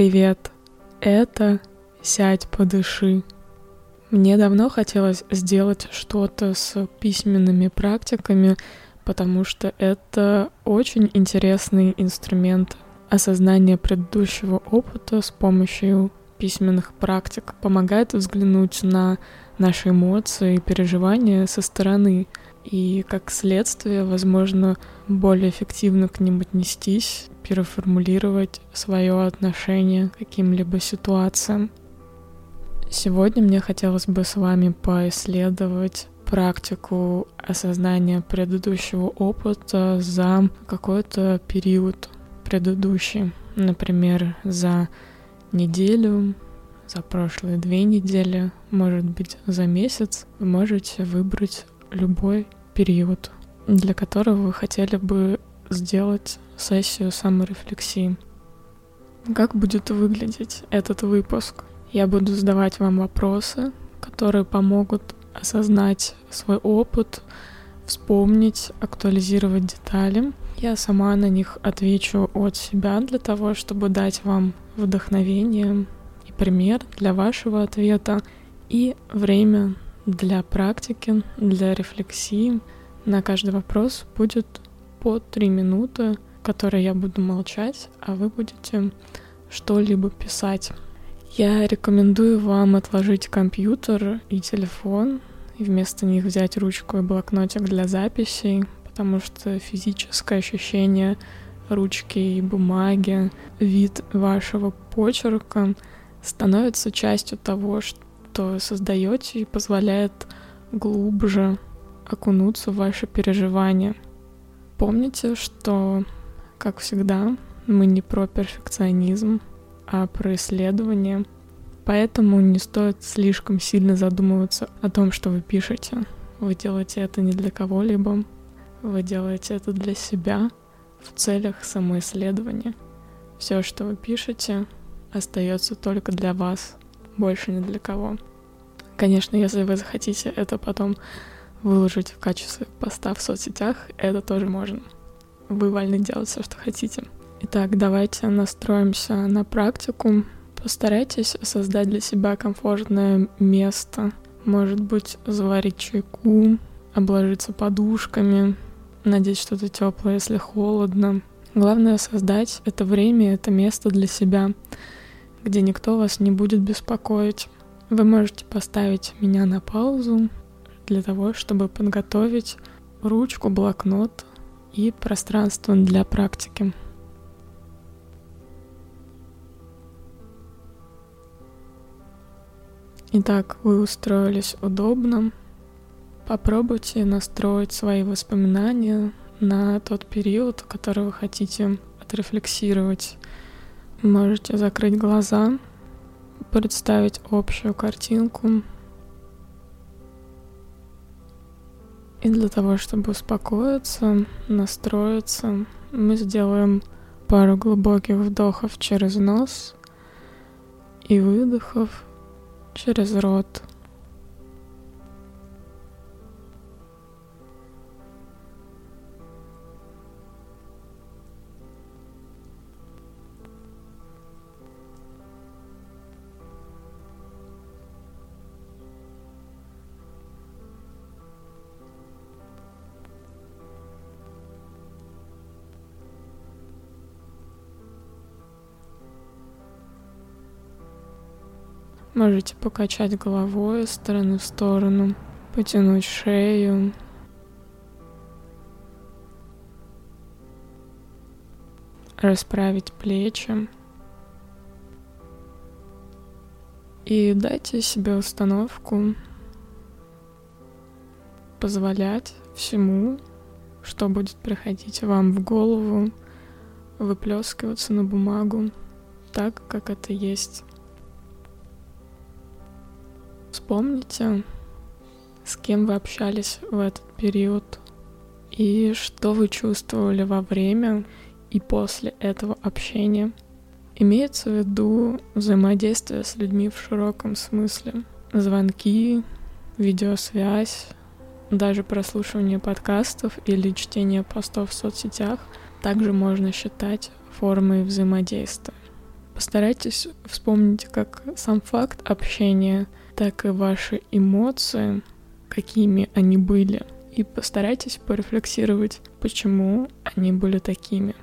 Привет! Это «Сядь, подыши». Мне давно хотелось сделать что-то с письменными практиками, потому что это очень интересный инструмент осознания предыдущего опыта с помощью письменных практик помогает взглянуть на наши эмоции и переживания со стороны, и как следствие, возможно, более эффективно к ним отнестись, переформулировать свое отношение к каким-либо ситуациям. Сегодня мне хотелось бы с вами поисследовать практику осознания предыдущего опыта за какой-то период предыдущий, например, за неделю, за прошлые две недели, может быть, за месяц, вы можете выбрать любой период, для которого вы хотели бы сделать сессию саморефлексии. Как будет выглядеть этот выпуск? Я буду задавать вам вопросы, которые помогут осознать свой опыт, вспомнить, актуализировать детали. Я сама на них отвечу от себя для того, чтобы дать вам вдохновение и пример для вашего ответа и время для практики, для рефлексии. На каждый вопрос будет по три минуты, которые я буду молчать, а вы будете что-либо писать. Я рекомендую вам отложить компьютер и телефон, и вместо них взять ручку и блокнотик для записей, потому что физическое ощущение ручки и бумаги, вид вашего почерка становится частью того, что создаете и позволяет глубже окунуться в ваши переживания. Помните, что, как всегда, мы не про перфекционизм, а про исследование. Поэтому не стоит слишком сильно задумываться о том, что вы пишете. Вы делаете это не для кого-либо, вы делаете это для себя в целях самоисследования. Все, что вы пишете, остается только для вас, больше ни для кого. Конечно, если вы захотите это потом выложить в качестве поста в соцсетях, это тоже можно. Вы вольны делать все, что хотите. Итак, давайте настроимся на практику. Постарайтесь создать для себя комфортное место. Может быть, заварить чайку, обложиться подушками, надеть что-то теплое, если холодно. Главное создать это время, это место для себя, где никто вас не будет беспокоить. Вы можете поставить меня на паузу для того, чтобы подготовить ручку, блокнот и пространство для практики. Итак, вы устроились удобно. Попробуйте настроить свои воспоминания на тот период, который вы хотите отрефлексировать. Можете закрыть глаза, представить общую картинку. И для того, чтобы успокоиться, настроиться, мы сделаем пару глубоких вдохов через нос и выдохов через рот. Можете покачать головой из стороны в сторону, потянуть шею. Расправить плечи. И дайте себе установку позволять всему, что будет приходить вам в голову, выплескиваться на бумагу так, как это есть. Вспомните, с кем вы общались в этот период и что вы чувствовали во время и после этого общения. Имеется в виду взаимодействие с людьми в широком смысле. Звонки, видеосвязь, даже прослушивание подкастов или чтение постов в соцсетях также можно считать формой взаимодействия. Постарайтесь вспомнить как сам факт общения, так и ваши эмоции, какими они были. И постарайтесь порефлексировать, почему они были такими.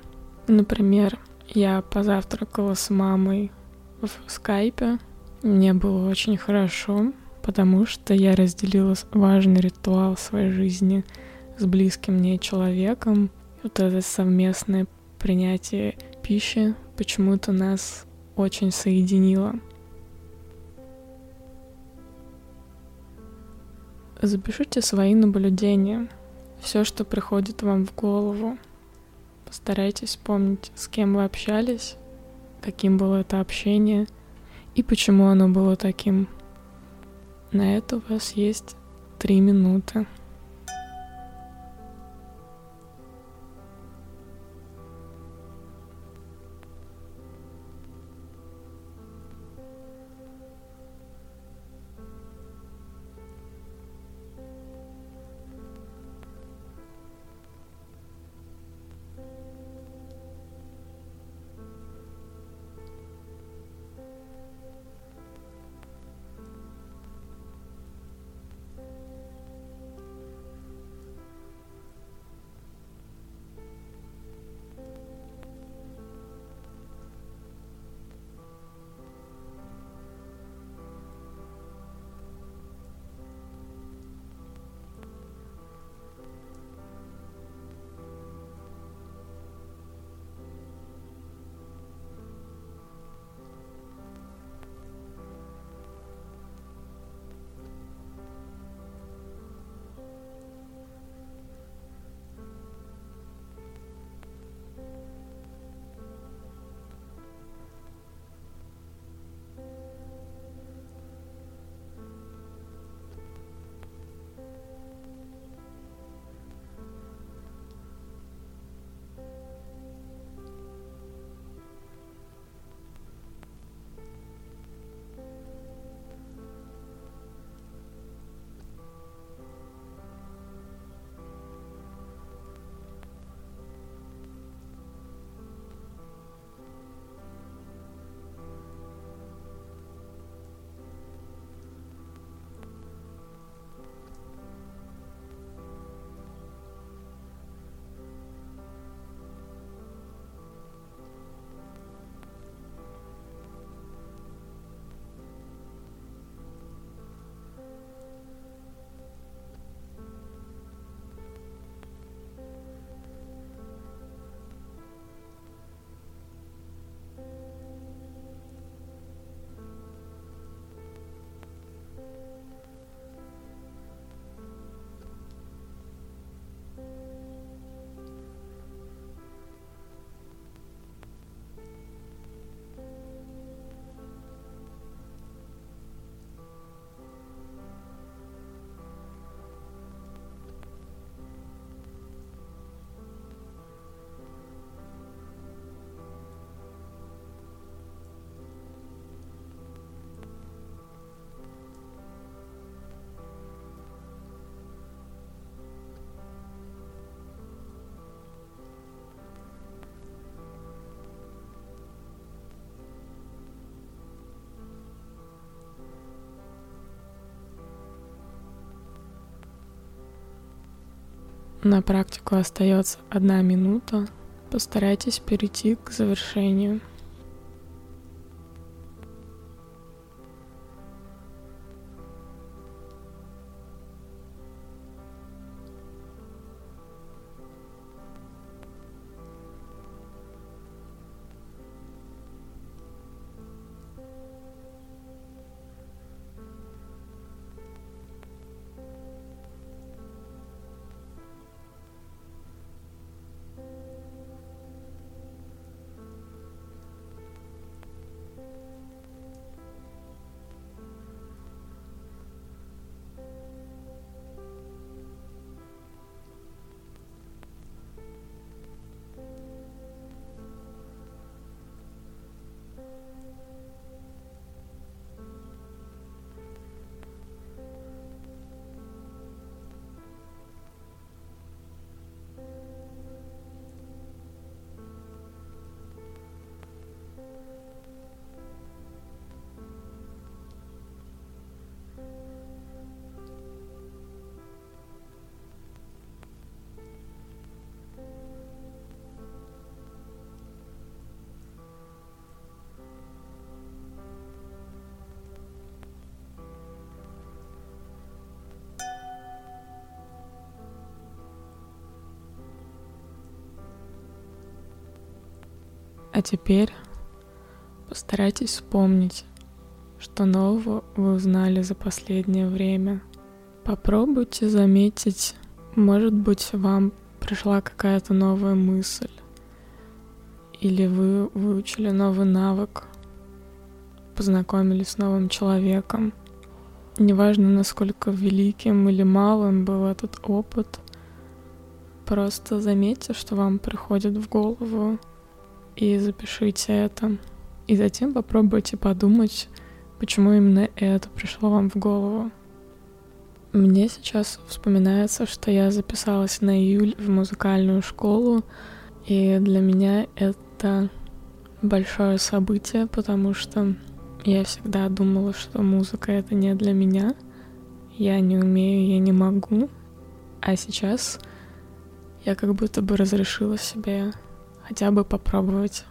Например, я позавтракала с мамой в скайпе. Мне было очень хорошо, потому что я разделила важный ритуал своей жизни с близким мне человеком. Вот это совместное принятие пищи почему-то нас очень соединило. Запишите свои наблюдения, все, что приходит вам в голову. Постарайтесь вспомнить, с кем вы общались, каким было это общение и почему оно было таким. На это у вас есть три минуты. На практику остается одна минута. Постарайтесь перейти к завершению. А теперь постарайтесь вспомнить, что нового вы узнали за последнее время. Попробуйте заметить, может быть, вам пришла какая-то новая мысль, или вы выучили новый навык, познакомились с новым человеком. Неважно, насколько великим или малым был этот опыт, просто заметьте, что вам приходит в голову, и запишите это. И затем попробуйте подумать, почему именно это пришло вам в голову. Мне сейчас вспоминается, что я записалась на июль в музыкальную школу, и для меня это большое событие, потому что я всегда думала, что музыка это не для меня. Я не умею, я не могу. А сейчас я как будто бы разрешила себе хотя бы попробовать.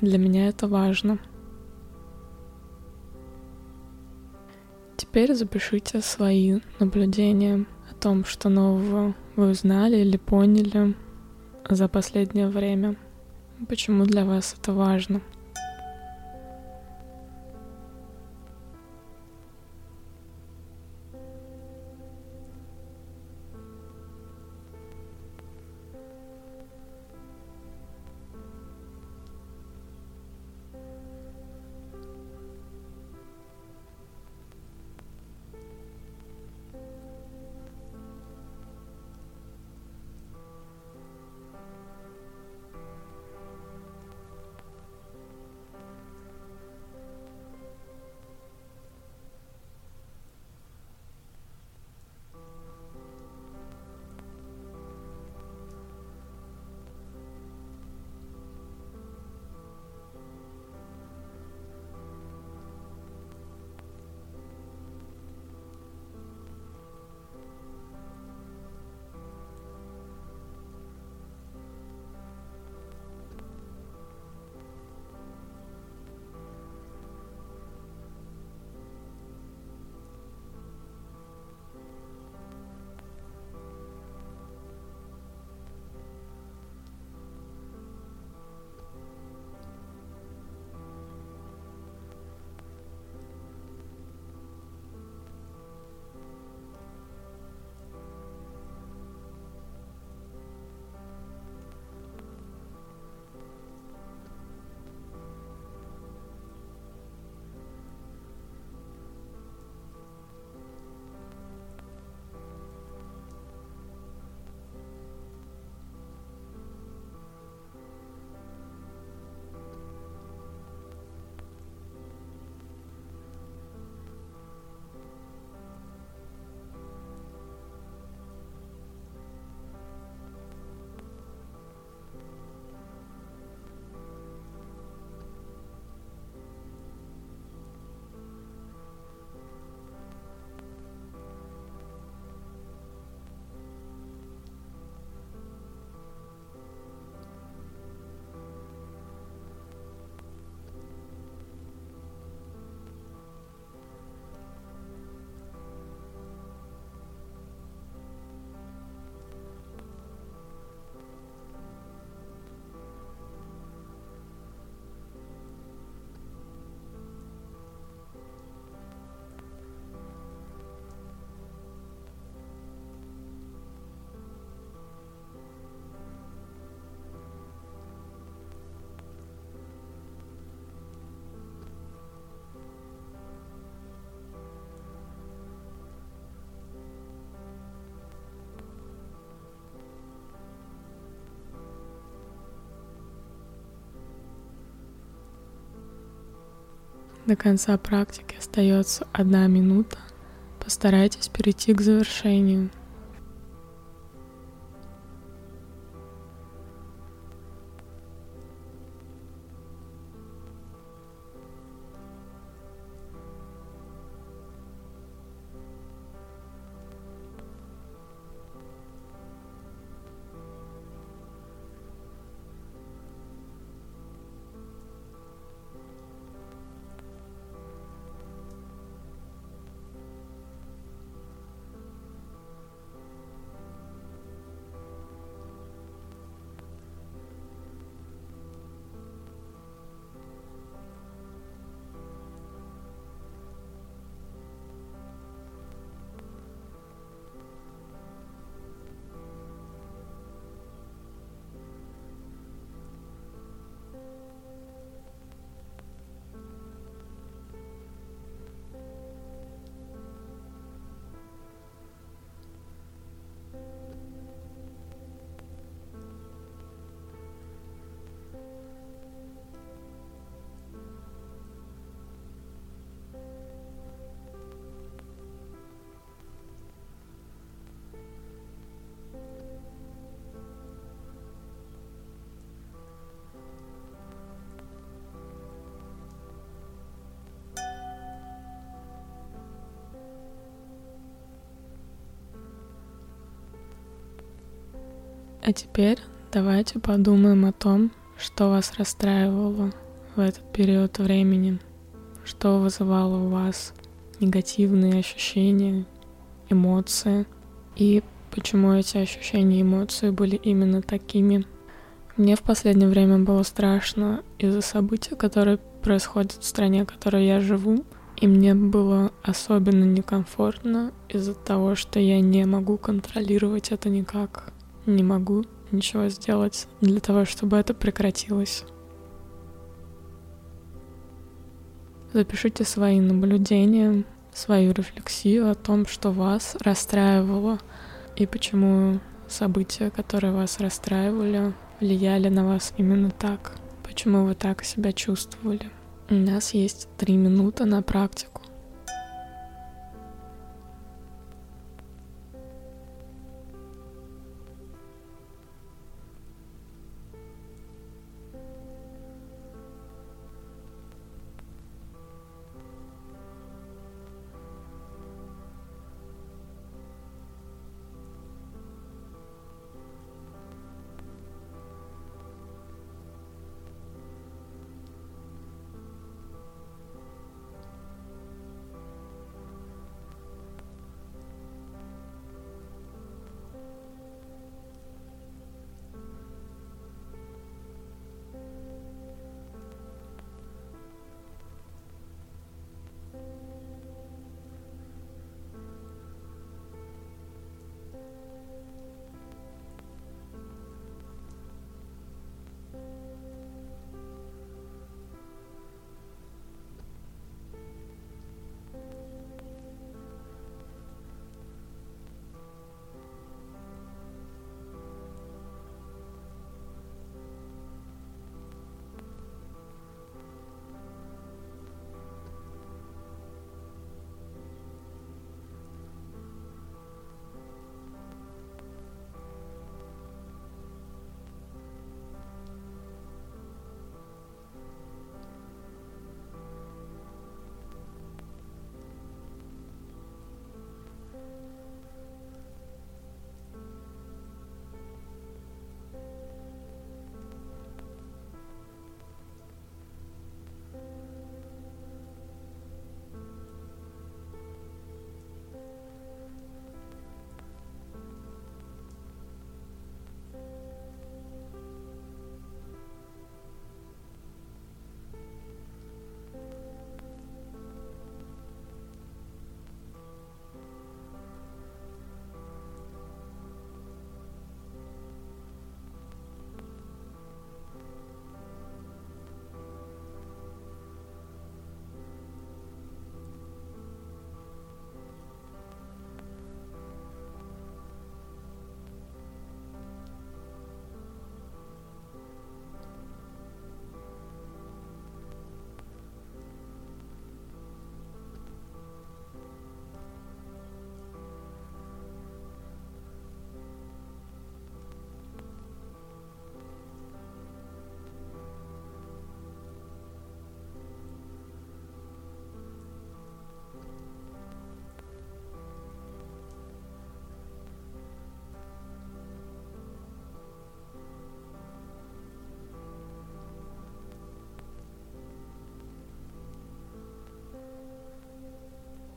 Для меня это важно. Теперь запишите свои наблюдения о том, что нового вы узнали или поняли за последнее время. Почему для вас это важно? До конца практики остается одна минута. Постарайтесь перейти к завершению. А теперь давайте подумаем о том, что вас расстраивало в этот период времени, что вызывало у вас негативные ощущения, эмоции, и почему эти ощущения и эмоции были именно такими. Мне в последнее время было страшно из-за событий, которые происходят в стране, в которой я живу, и мне было особенно некомфортно из-за того, что я не могу контролировать это никак. Не могу ничего сделать для того, чтобы это прекратилось. Запишите свои наблюдения, свою рефлексию о том, что вас расстраивало и почему события, которые вас расстраивали, влияли на вас именно так, почему вы так себя чувствовали. У нас есть три минуты на практику.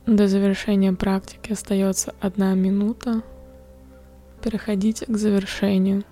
До завершения практики остается одна минута. Переходите к завершению.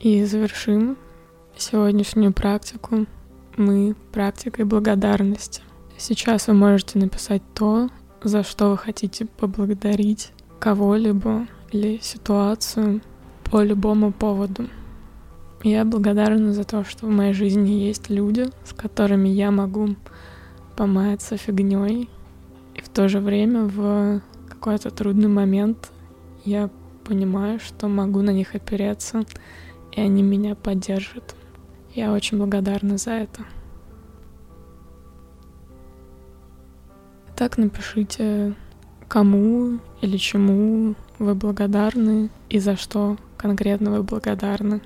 И завершим сегодняшнюю практику мы практикой благодарности. Сейчас вы можете написать то, за что вы хотите поблагодарить кого-либо или ситуацию по любому поводу. Я благодарна за то, что в моей жизни есть люди, с которыми я могу помаяться фигней, и в то же время в какой-то трудный момент я понимаю, что могу на них опереться, и они меня поддержат. Я очень благодарна за это. Так напишите, кому или чему вы благодарны и за что конкретно вы благодарны.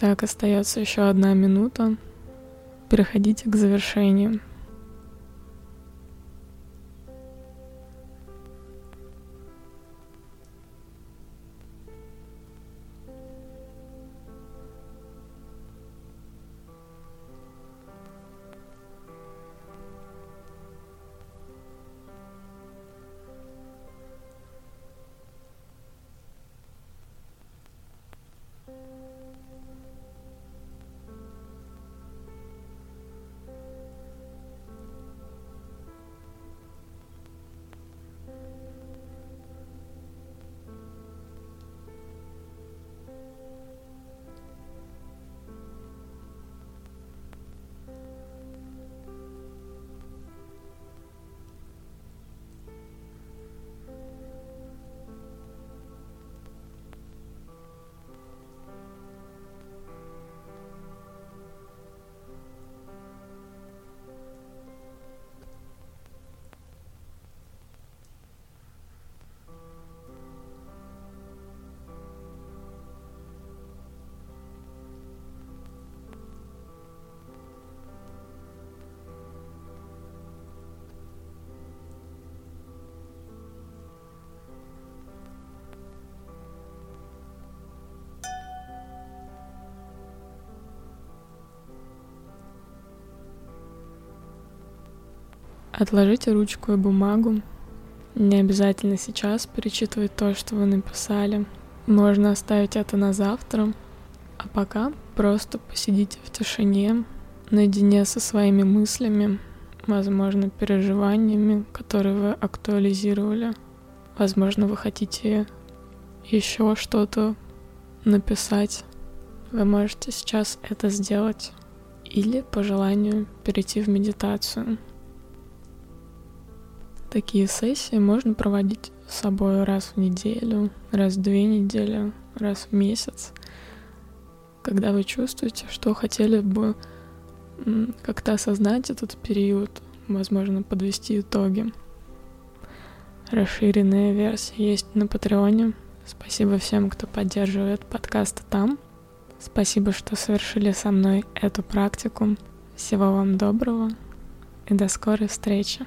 Итак, остается еще одна минута. Переходите к завершению. Отложите ручку и бумагу. Не обязательно сейчас перечитывать то, что вы написали. Можно оставить это на завтра. А пока просто посидите в тишине, наедине со своими мыслями, возможно, переживаниями, которые вы актуализировали. Возможно, вы хотите еще что-то написать. Вы можете сейчас это сделать. Или по желанию перейти в медитацию. Такие сессии можно проводить с собой раз в неделю, раз в две недели, раз в месяц, когда вы чувствуете, что хотели бы как-то осознать этот период, возможно, подвести итоги. Расширенная версия есть на Патреоне. Спасибо всем, кто поддерживает подкасты там. Спасибо, что совершили со мной эту практику. Всего вам доброго и до скорой встречи.